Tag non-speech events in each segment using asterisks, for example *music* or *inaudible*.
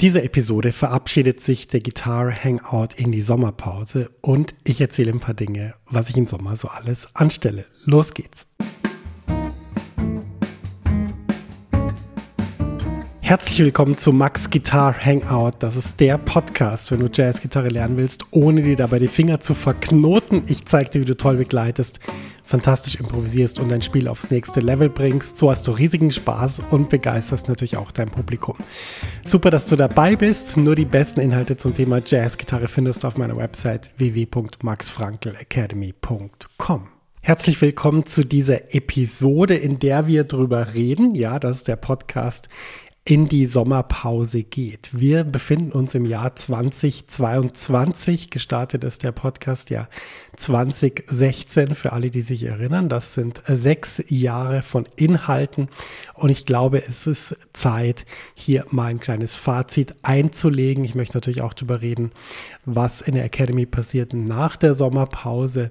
dieser Episode verabschiedet sich der Guitar Hangout in die Sommerpause und ich erzähle ein paar Dinge, was ich im Sommer so alles anstelle. Los geht's. Herzlich willkommen zu Max Guitar Hangout. Das ist der Podcast, wenn du Jazzgitarre lernen willst, ohne dir dabei die Finger zu verknoten. Ich zeige dir, wie du toll begleitest, fantastisch improvisierst und dein Spiel aufs nächste Level bringst. So hast du riesigen Spaß und begeisterst natürlich auch dein Publikum. Super, dass du dabei bist. Nur die besten Inhalte zum Thema Jazzgitarre findest du auf meiner Website www.maxfrankelacademy.com. Herzlich willkommen zu dieser Episode, in der wir drüber reden. Ja, das ist der Podcast, in die Sommerpause geht. Wir befinden uns im Jahr 2022. Gestartet ist der Podcast ja 2016 für alle, die sich erinnern. Das sind sechs Jahre von Inhalten und ich glaube, es ist Zeit, hier mal ein kleines Fazit einzulegen. Ich möchte natürlich auch darüber reden, was in der Academy passiert nach der Sommerpause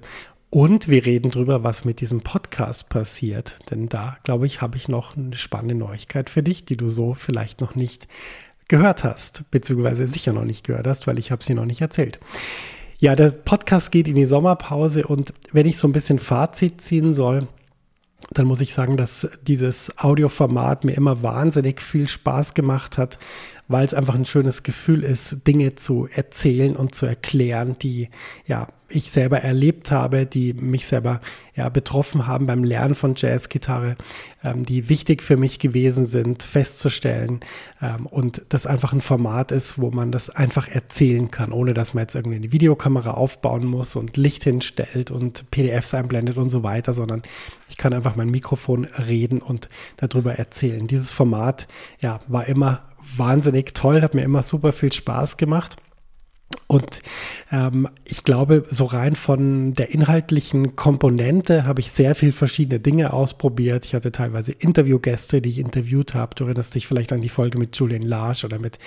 und wir reden drüber, was mit diesem Podcast passiert. Denn da, glaube ich, habe ich noch eine spannende Neuigkeit für dich, die du so vielleicht noch nicht gehört hast, beziehungsweise sicher noch nicht gehört hast, weil ich habe sie noch nicht erzählt. Ja, der Podcast geht in die Sommerpause und wenn ich so ein bisschen Fazit ziehen soll, dann muss ich sagen, dass dieses Audioformat mir immer wahnsinnig viel Spaß gemacht hat, weil es einfach ein schönes Gefühl ist, Dinge zu erzählen und zu erklären, die ja ich selber erlebt habe, die mich selber ja betroffen haben beim Lernen von Jazzgitarre, ähm, die wichtig für mich gewesen sind, festzustellen ähm, und das einfach ein Format ist, wo man das einfach erzählen kann, ohne dass man jetzt irgendwie eine Videokamera aufbauen muss und Licht hinstellt und PDFs einblendet und so weiter, sondern ich kann einfach mein Mikrofon reden und darüber erzählen. Dieses Format ja war immer wahnsinnig toll, hat mir immer super viel Spaß gemacht. Und ähm, ich glaube, so rein von der inhaltlichen Komponente habe ich sehr viel verschiedene Dinge ausprobiert. Ich hatte teilweise Interviewgäste, die ich interviewt habe. Du erinnerst dich vielleicht an die Folge mit Julian Large oder mit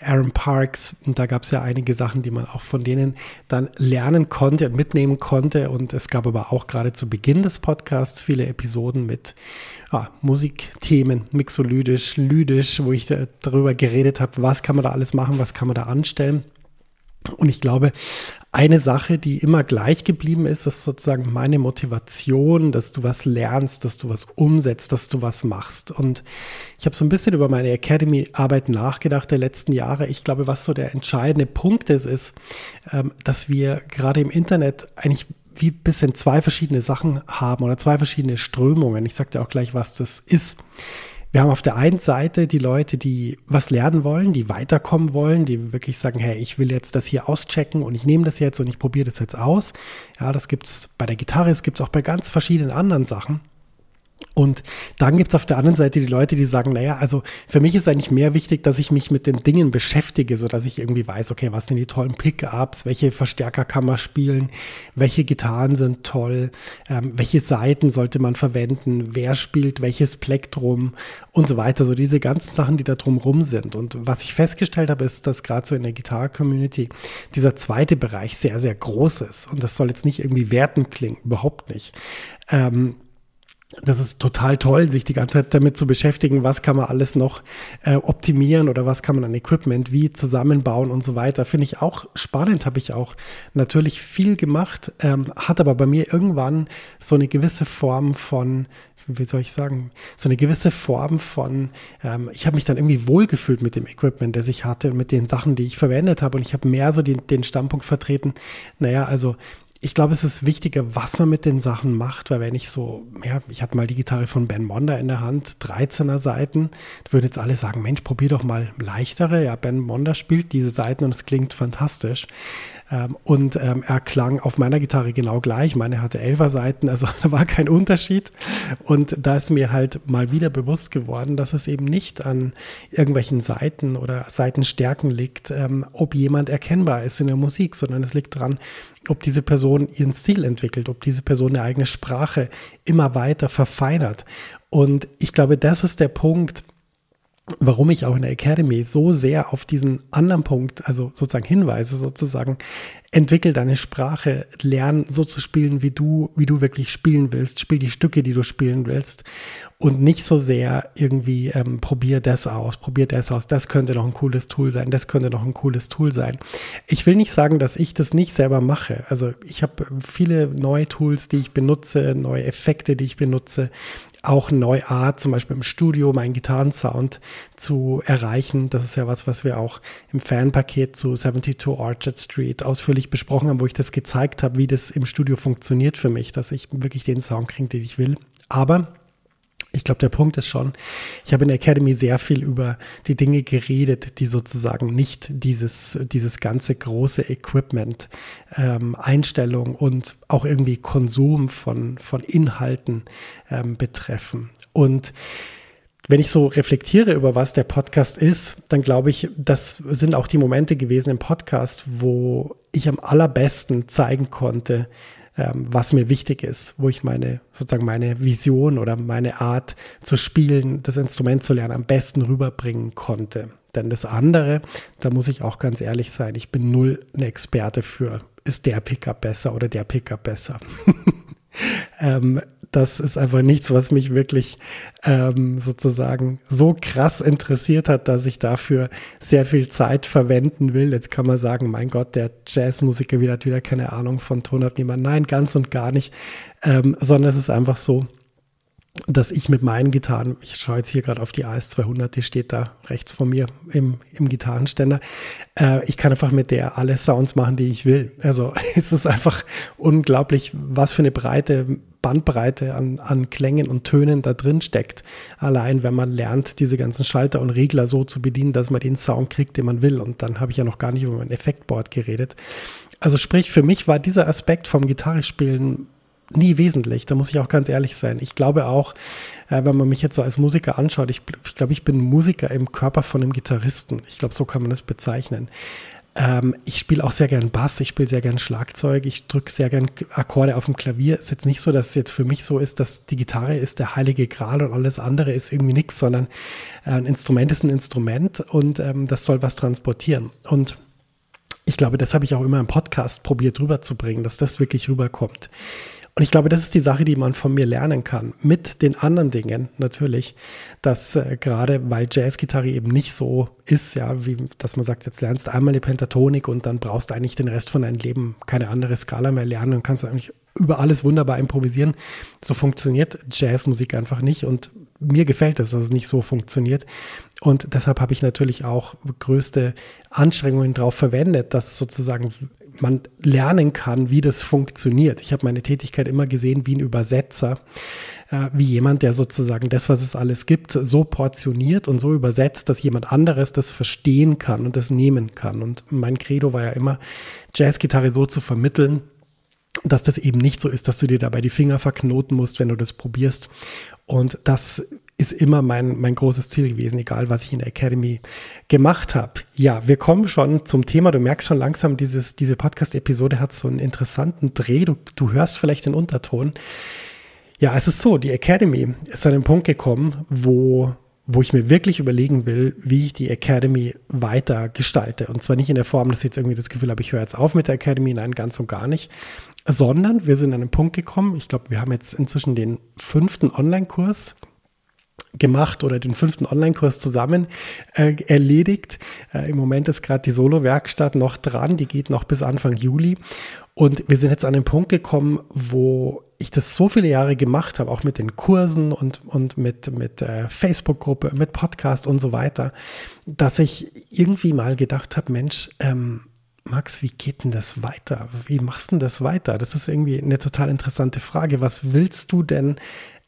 Aaron Parks. Und da gab es ja einige Sachen, die man auch von denen dann lernen konnte und mitnehmen konnte. Und es gab aber auch gerade zu Beginn des Podcasts viele Episoden mit ja, Musikthemen, mixolydisch, lydisch, wo ich darüber geredet habe, was kann man da alles machen, was kann man da anstellen. Und ich glaube, eine Sache, die immer gleich geblieben ist, ist sozusagen meine Motivation, dass du was lernst, dass du was umsetzt, dass du was machst. Und ich habe so ein bisschen über meine Academy-Arbeit nachgedacht der letzten Jahre. Ich glaube, was so der entscheidende Punkt ist, ist, ähm, dass wir gerade im Internet eigentlich wie ein bisschen zwei verschiedene Sachen haben oder zwei verschiedene Strömungen. Ich sage dir auch gleich, was das ist. Wir haben auf der einen Seite die Leute, die was lernen wollen, die weiterkommen wollen, die wirklich sagen, hey, ich will jetzt das hier auschecken und ich nehme das jetzt und ich probiere das jetzt aus. Ja, das gibt es bei der Gitarre, es gibt es auch bei ganz verschiedenen anderen Sachen. Und dann gibt es auf der anderen Seite die Leute, die sagen, naja, also für mich ist eigentlich mehr wichtig, dass ich mich mit den Dingen beschäftige, so dass ich irgendwie weiß, okay, was sind die tollen Pickups, welche Verstärker kann man spielen, welche Gitarren sind toll, ähm, welche Seiten sollte man verwenden, wer spielt welches Plektrum und so weiter. So diese ganzen Sachen, die da drumrum sind. Und was ich festgestellt habe, ist, dass gerade so in der Gitarre-Community dieser zweite Bereich sehr, sehr groß ist. Und das soll jetzt nicht irgendwie wertend klingen, überhaupt nicht. Ähm, das ist total toll, sich die ganze Zeit damit zu beschäftigen, was kann man alles noch äh, optimieren oder was kann man an Equipment wie zusammenbauen und so weiter. Finde ich auch spannend, habe ich auch natürlich viel gemacht, ähm, hat aber bei mir irgendwann so eine gewisse Form von wie soll ich sagen, so eine gewisse Form von, ähm, ich habe mich dann irgendwie wohlgefühlt mit dem Equipment, das ich hatte, mit den Sachen, die ich verwendet habe und ich habe mehr so den, den Standpunkt vertreten, naja, also ich glaube, es ist wichtiger, was man mit den Sachen macht, weil wenn ich so, ja, ich hatte mal die Gitarre von Ben Monda in der Hand, 13er Seiten, würden jetzt alle sagen, Mensch, probier doch mal leichtere. Ja, Ben Monda spielt diese Seiten und es klingt fantastisch. Ähm, und ähm, er klang auf meiner Gitarre genau gleich. Meine hatte elfer Seiten, also *laughs* da war kein Unterschied. Und da ist mir halt mal wieder bewusst geworden, dass es eben nicht an irgendwelchen Seiten oder Seitenstärken liegt, ähm, ob jemand erkennbar ist in der Musik, sondern es liegt daran, ob diese Person ihren Stil entwickelt, ob diese Person eine eigene Sprache immer weiter verfeinert. Und ich glaube, das ist der Punkt, warum ich auch in der Academy so sehr auf diesen anderen Punkt, also sozusagen hinweise, sozusagen, entwickel deine Sprache, lern so zu spielen, wie du, wie du wirklich spielen willst. Spiel die Stücke, die du spielen willst und nicht so sehr irgendwie ähm, probier das aus, probier das aus. Das könnte noch ein cooles Tool sein, das könnte noch ein cooles Tool sein. Ich will nicht sagen, dass ich das nicht selber mache. Also ich habe viele neue Tools, die ich benutze, neue Effekte, die ich benutze auch neue Art, zum Beispiel im Studio meinen Gitarrensound zu erreichen. Das ist ja was, was wir auch im Fanpaket zu 72 Orchard Street ausführlich besprochen haben, wo ich das gezeigt habe, wie das im Studio funktioniert für mich, dass ich wirklich den Sound kriege, den ich will. Aber ich glaube, der Punkt ist schon, ich habe in der Academy sehr viel über die Dinge geredet, die sozusagen nicht dieses, dieses ganze große Equipment, ähm, Einstellung und auch irgendwie Konsum von, von Inhalten ähm, betreffen. Und wenn ich so reflektiere über was der Podcast ist, dann glaube ich, das sind auch die Momente gewesen im Podcast, wo ich am allerbesten zeigen konnte, ähm, was mir wichtig ist, wo ich meine, sozusagen meine Vision oder meine Art zu spielen, das Instrument zu lernen, am besten rüberbringen konnte. Denn das andere, da muss ich auch ganz ehrlich sein, ich bin null ein Experte für, ist der Pickup besser oder der Pickup besser. *laughs* ähm, das ist einfach nichts, was mich wirklich ähm, sozusagen so krass interessiert hat, dass ich dafür sehr viel Zeit verwenden will. Jetzt kann man sagen, mein Gott, der Jazzmusiker wieder hat wieder keine Ahnung von Ton. Nein, ganz und gar nicht, ähm, sondern es ist einfach so, dass ich mit meinen Gitarren, ich schaue jetzt hier gerade auf die AS200, die steht da rechts von mir im, im Gitarrenständer, äh, ich kann einfach mit der alle Sounds machen, die ich will. Also *laughs* es ist einfach unglaublich, was für eine breite Bandbreite an, an Klängen und Tönen da drin steckt. Allein wenn man lernt, diese ganzen Schalter und Regler so zu bedienen, dass man den Sound kriegt, den man will. Und dann habe ich ja noch gar nicht über mein Effektboard geredet. Also sprich, für mich war dieser Aspekt vom Gitarrespielen nie wesentlich. Da muss ich auch ganz ehrlich sein. Ich glaube auch, äh, wenn man mich jetzt so als Musiker anschaut, ich, ich glaube, ich bin Musiker im Körper von einem Gitarristen. Ich glaube, so kann man das bezeichnen. Ähm, ich spiele auch sehr gern Bass, ich spiele sehr gern Schlagzeug, ich drücke sehr gern Akkorde auf dem Klavier. Ist jetzt nicht so, dass es jetzt für mich so ist, dass die Gitarre ist der heilige Gral und alles andere ist irgendwie nichts, sondern äh, ein Instrument ist ein Instrument und ähm, das soll was transportieren. Und ich glaube, das habe ich auch immer im Podcast probiert rüberzubringen, dass das wirklich rüberkommt. Und ich glaube, das ist die Sache, die man von mir lernen kann. Mit den anderen Dingen natürlich, dass äh, gerade weil Jazzgitarre eben nicht so ist, ja, wie dass man sagt, jetzt lernst du einmal die Pentatonik und dann brauchst du eigentlich den Rest von deinem Leben keine andere Skala mehr lernen und kannst eigentlich über alles wunderbar improvisieren. So funktioniert Jazzmusik einfach nicht und mir gefällt es, dass es nicht so funktioniert. Und deshalb habe ich natürlich auch größte Anstrengungen darauf verwendet, dass sozusagen man lernen kann, wie das funktioniert. Ich habe meine Tätigkeit immer gesehen wie ein Übersetzer, äh, wie jemand, der sozusagen das, was es alles gibt, so portioniert und so übersetzt, dass jemand anderes das verstehen kann und das nehmen kann. Und mein Credo war ja immer, Jazzgitarre so zu vermitteln, dass das eben nicht so ist, dass du dir dabei die Finger verknoten musst, wenn du das probierst. Und das ist immer mein, mein großes Ziel gewesen, egal was ich in der Academy gemacht habe. Ja, wir kommen schon zum Thema. Du merkst schon langsam, dieses, diese Podcast-Episode hat so einen interessanten Dreh. Du, du hörst vielleicht den Unterton. Ja, es ist so, die Academy ist an den Punkt gekommen, wo, wo ich mir wirklich überlegen will, wie ich die Academy weiter gestalte. Und zwar nicht in der Form, dass ich jetzt irgendwie das Gefühl habe, ich höre jetzt auf mit der Academy, nein, ganz und gar nicht, sondern wir sind an den Punkt gekommen, ich glaube, wir haben jetzt inzwischen den fünften Online-Kurs gemacht oder den fünften Online-Kurs zusammen äh, erledigt. Äh, Im Moment ist gerade die Solo-Werkstatt noch dran, die geht noch bis Anfang Juli. Und wir sind jetzt an den Punkt gekommen, wo ich das so viele Jahre gemacht habe, auch mit den Kursen und, und mit, mit äh, Facebook-Gruppe, mit Podcast und so weiter, dass ich irgendwie mal gedacht habe, Mensch, ähm, Max, wie geht denn das weiter? Wie machst du denn das weiter? Das ist irgendwie eine total interessante Frage. Was willst du denn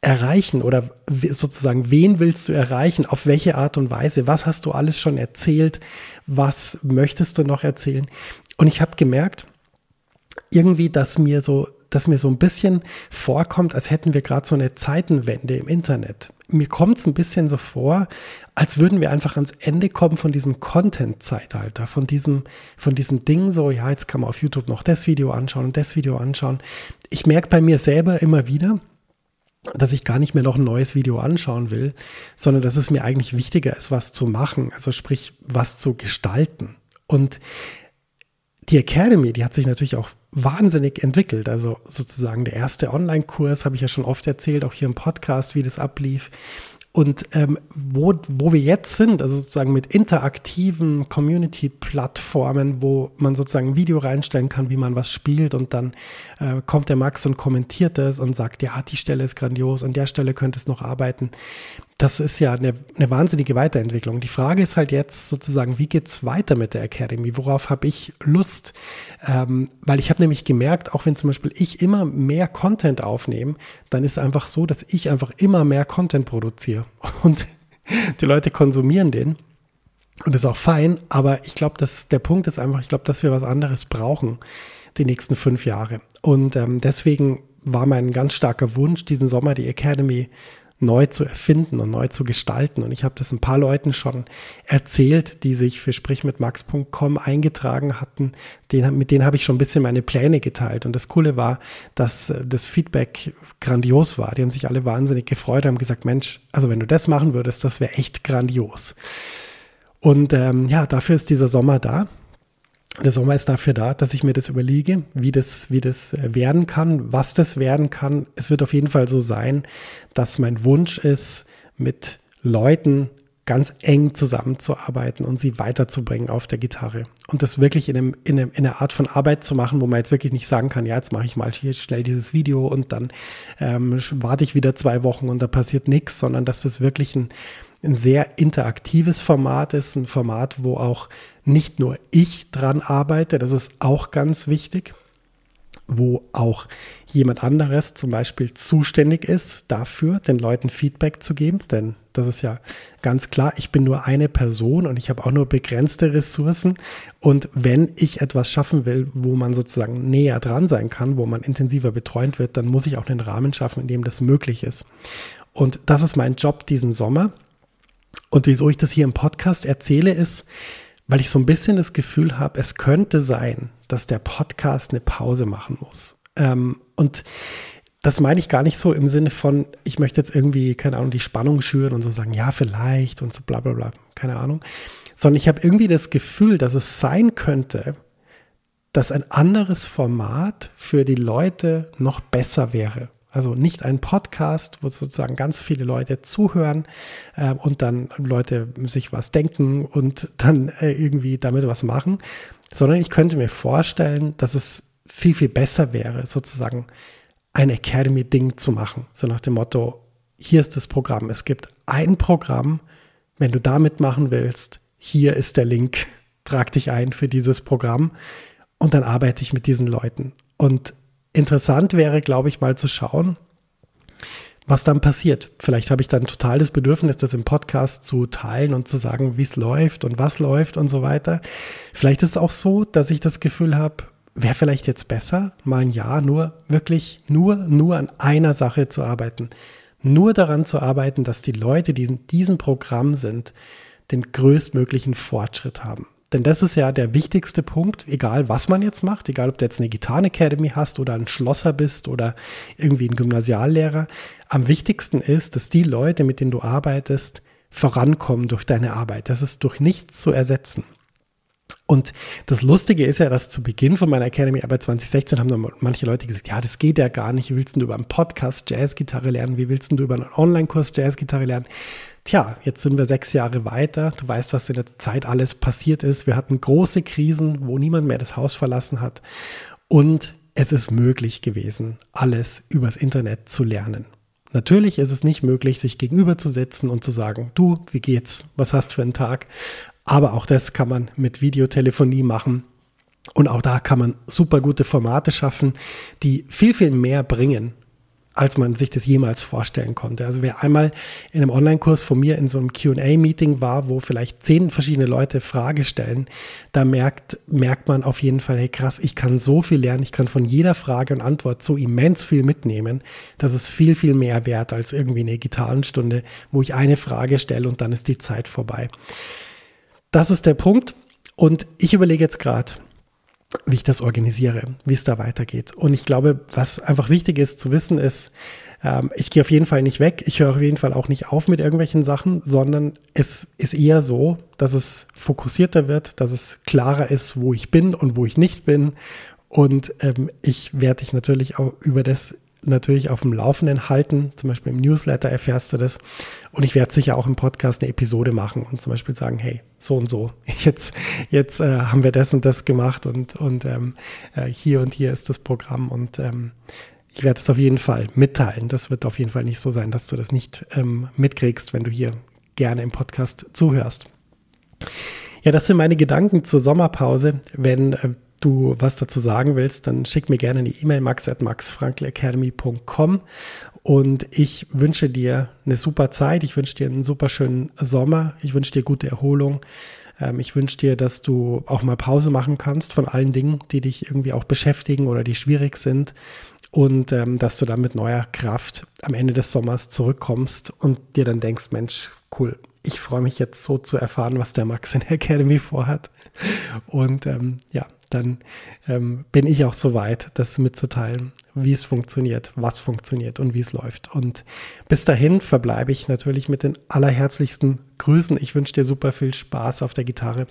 erreichen oder sozusagen, wen willst du erreichen? Auf welche Art und Weise? Was hast du alles schon erzählt? Was möchtest du noch erzählen? Und ich habe gemerkt, irgendwie, dass mir so, dass mir so ein bisschen vorkommt, als hätten wir gerade so eine Zeitenwende im Internet. Mir kommt es ein bisschen so vor, als würden wir einfach ans Ende kommen von diesem Content-Zeitalter, von diesem, von diesem Ding so, ja, jetzt kann man auf YouTube noch das Video anschauen und das Video anschauen. Ich merke bei mir selber immer wieder, dass ich gar nicht mehr noch ein neues Video anschauen will, sondern dass es mir eigentlich wichtiger ist, was zu machen, also sprich, was zu gestalten. Und die Academy, die hat sich natürlich auch wahnsinnig entwickelt. Also sozusagen der erste Online-Kurs, habe ich ja schon oft erzählt, auch hier im Podcast, wie das ablief. Und ähm, wo, wo wir jetzt sind, also sozusagen mit interaktiven Community-Plattformen, wo man sozusagen ein Video reinstellen kann, wie man was spielt und dann äh, kommt der Max und kommentiert es und sagt, ja, die Stelle ist grandios, an der Stelle könnte es noch arbeiten das ist ja eine, eine, wahnsinnige Weiterentwicklung. Die Frage ist halt jetzt sozusagen, wie geht es weiter mit der Academy? Worauf habe ich Lust? Ähm, weil ich habe nämlich gemerkt, auch wenn zum Beispiel ich immer mehr Content aufnehme, dann ist es einfach so, dass ich einfach immer mehr Content produziere. *laughs* Und die Leute konsumieren den. Und ist auch fein, aber ich glaube, dass der Punkt ist einfach, ich glaube, dass wir was anderes brauchen die nächsten fünf Jahre. Und ähm, deswegen war mein ganz starker Wunsch, diesen Sommer die Academy neu zu erfinden und neu zu gestalten. Und ich habe das ein paar Leuten schon erzählt, die sich für sprichmitmax.com eingetragen hatten. Den, mit denen habe ich schon ein bisschen meine Pläne geteilt. Und das Coole war, dass äh, das Feedback grandios war. Die haben sich alle wahnsinnig gefreut, haben gesagt, Mensch, also wenn du das machen würdest, das wäre echt grandios. Und ähm, ja, dafür ist dieser Sommer da. Der Sommer ist dafür da, dass ich mir das überlege, wie das, wie das äh, werden kann, was das werden kann. Es wird auf jeden Fall so sein, dass mein Wunsch ist, mit Leuten ganz eng zusammenzuarbeiten und sie weiterzubringen auf der Gitarre. Und das wirklich in, einem, in, einem, in einer Art von Arbeit zu machen, wo man jetzt wirklich nicht sagen kann, ja, jetzt mache ich mal hier schnell dieses Video und dann ähm, warte ich wieder zwei Wochen und da passiert nichts, sondern dass das wirklich ein, ein sehr interaktives Format ist, ein Format, wo auch nicht nur ich dran arbeite, das ist auch ganz wichtig, wo auch jemand anderes zum Beispiel zuständig ist dafür, den Leuten Feedback zu geben, denn das ist ja ganz klar, ich bin nur eine Person und ich habe auch nur begrenzte Ressourcen und wenn ich etwas schaffen will, wo man sozusagen näher dran sein kann, wo man intensiver betreut wird, dann muss ich auch einen Rahmen schaffen, in dem das möglich ist. Und das ist mein Job diesen Sommer und wieso ich das hier im Podcast erzähle, ist, weil ich so ein bisschen das Gefühl habe, es könnte sein, dass der Podcast eine Pause machen muss. Ähm, und das meine ich gar nicht so im Sinne von, ich möchte jetzt irgendwie, keine Ahnung, die Spannung schüren und so sagen, ja, vielleicht und so bla bla bla, keine Ahnung. Sondern ich habe irgendwie das Gefühl, dass es sein könnte, dass ein anderes Format für die Leute noch besser wäre. Also nicht ein Podcast, wo sozusagen ganz viele Leute zuhören äh, und dann Leute sich was denken und dann äh, irgendwie damit was machen, sondern ich könnte mir vorstellen, dass es viel, viel besser wäre, sozusagen ein Academy-Ding zu machen. So nach dem Motto, hier ist das Programm. Es gibt ein Programm, wenn du da mitmachen willst, hier ist der Link, trag dich ein für dieses Programm und dann arbeite ich mit diesen Leuten. Und interessant wäre, glaube ich, mal zu schauen, was dann passiert. Vielleicht habe ich dann total das Bedürfnis, das im Podcast zu teilen und zu sagen, wie es läuft und was läuft und so weiter. Vielleicht ist es auch so, dass ich das Gefühl habe, wäre vielleicht jetzt besser, mal ein Jahr nur wirklich nur, nur an einer Sache zu arbeiten. Nur daran zu arbeiten, dass die Leute, die in diesem Programm sind, den größtmöglichen Fortschritt haben. Denn das ist ja der wichtigste Punkt, egal was man jetzt macht, egal ob du jetzt eine Gitarren Academy hast oder ein Schlosser bist oder irgendwie ein Gymnasiallehrer. Am wichtigsten ist, dass die Leute, mit denen du arbeitest, vorankommen durch deine Arbeit. Das ist durch nichts zu ersetzen. Und das Lustige ist ja, dass zu Beginn von meiner Academy-Arbeit 2016 haben dann manche Leute gesagt, ja, das geht ja gar nicht. Wie willst du über einen Podcast Jazzgitarre lernen? Wie willst du über einen Online-Kurs Jazzgitarre lernen? Tja, jetzt sind wir sechs Jahre weiter. Du weißt, was in der Zeit alles passiert ist. Wir hatten große Krisen, wo niemand mehr das Haus verlassen hat. Und es ist möglich gewesen, alles übers Internet zu lernen. Natürlich ist es nicht möglich, sich gegenüberzusetzen und zu sagen, du, wie geht's? Was hast du für einen Tag? Aber auch das kann man mit Videotelefonie machen. Und auch da kann man super gute Formate schaffen, die viel, viel mehr bringen als man sich das jemals vorstellen konnte. Also wer einmal in einem Online-Kurs von mir in so einem QA-Meeting war, wo vielleicht zehn verschiedene Leute Frage stellen, da merkt, merkt man auf jeden Fall, hey krass, ich kann so viel lernen, ich kann von jeder Frage und Antwort so immens viel mitnehmen. Das ist viel, viel mehr wert als irgendwie eine Gitarrenstunde, wo ich eine Frage stelle und dann ist die Zeit vorbei. Das ist der Punkt. Und ich überlege jetzt gerade, wie ich das organisiere, wie es da weitergeht. Und ich glaube, was einfach wichtig ist zu wissen, ist, ähm, ich gehe auf jeden Fall nicht weg. Ich höre auf jeden Fall auch nicht auf mit irgendwelchen Sachen, sondern es ist eher so, dass es fokussierter wird, dass es klarer ist, wo ich bin und wo ich nicht bin. Und ähm, ich werde dich natürlich auch über das natürlich auf dem Laufenden halten. Zum Beispiel im Newsletter erfährst du das. Und ich werde sicher auch im Podcast eine Episode machen und zum Beispiel sagen, hey, so und so, *laughs* jetzt, jetzt äh, haben wir das und das gemacht und, und ähm, äh, hier und hier ist das Programm. Und ähm, ich werde es auf jeden Fall mitteilen. Das wird auf jeden Fall nicht so sein, dass du das nicht ähm, mitkriegst, wenn du hier gerne im Podcast zuhörst. Ja, das sind meine Gedanken zur Sommerpause. Wenn äh, du was dazu sagen willst, dann schick mir gerne eine E-Mail max at maxfrankelacademy.com und ich wünsche dir eine super Zeit. Ich wünsche dir einen super schönen Sommer. Ich wünsche dir gute Erholung. Ähm, ich wünsche dir, dass du auch mal Pause machen kannst von allen Dingen, die dich irgendwie auch beschäftigen oder die schwierig sind und ähm, dass du dann mit neuer Kraft am Ende des Sommers zurückkommst und dir dann denkst, Mensch, cool, ich freue mich jetzt so zu erfahren, was der Max in der Academy vorhat. Und ähm, ja, dann ähm, bin ich auch so weit, das mitzuteilen, wie es funktioniert, was funktioniert und wie es läuft. Und bis dahin verbleibe ich natürlich mit den allerherzlichsten Grüßen. Ich wünsche dir super viel Spaß auf der Gitarre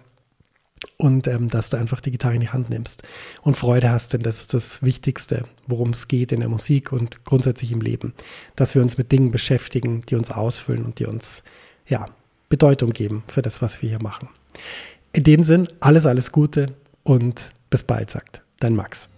und ähm, dass du einfach die Gitarre in die Hand nimmst und Freude hast, denn das ist das Wichtigste, worum es geht in der Musik und grundsätzlich im Leben, dass wir uns mit Dingen beschäftigen, die uns ausfüllen und die uns ja Bedeutung geben für das, was wir hier machen. In dem Sinn, alles, alles Gute und bis bald, sagt dein Max.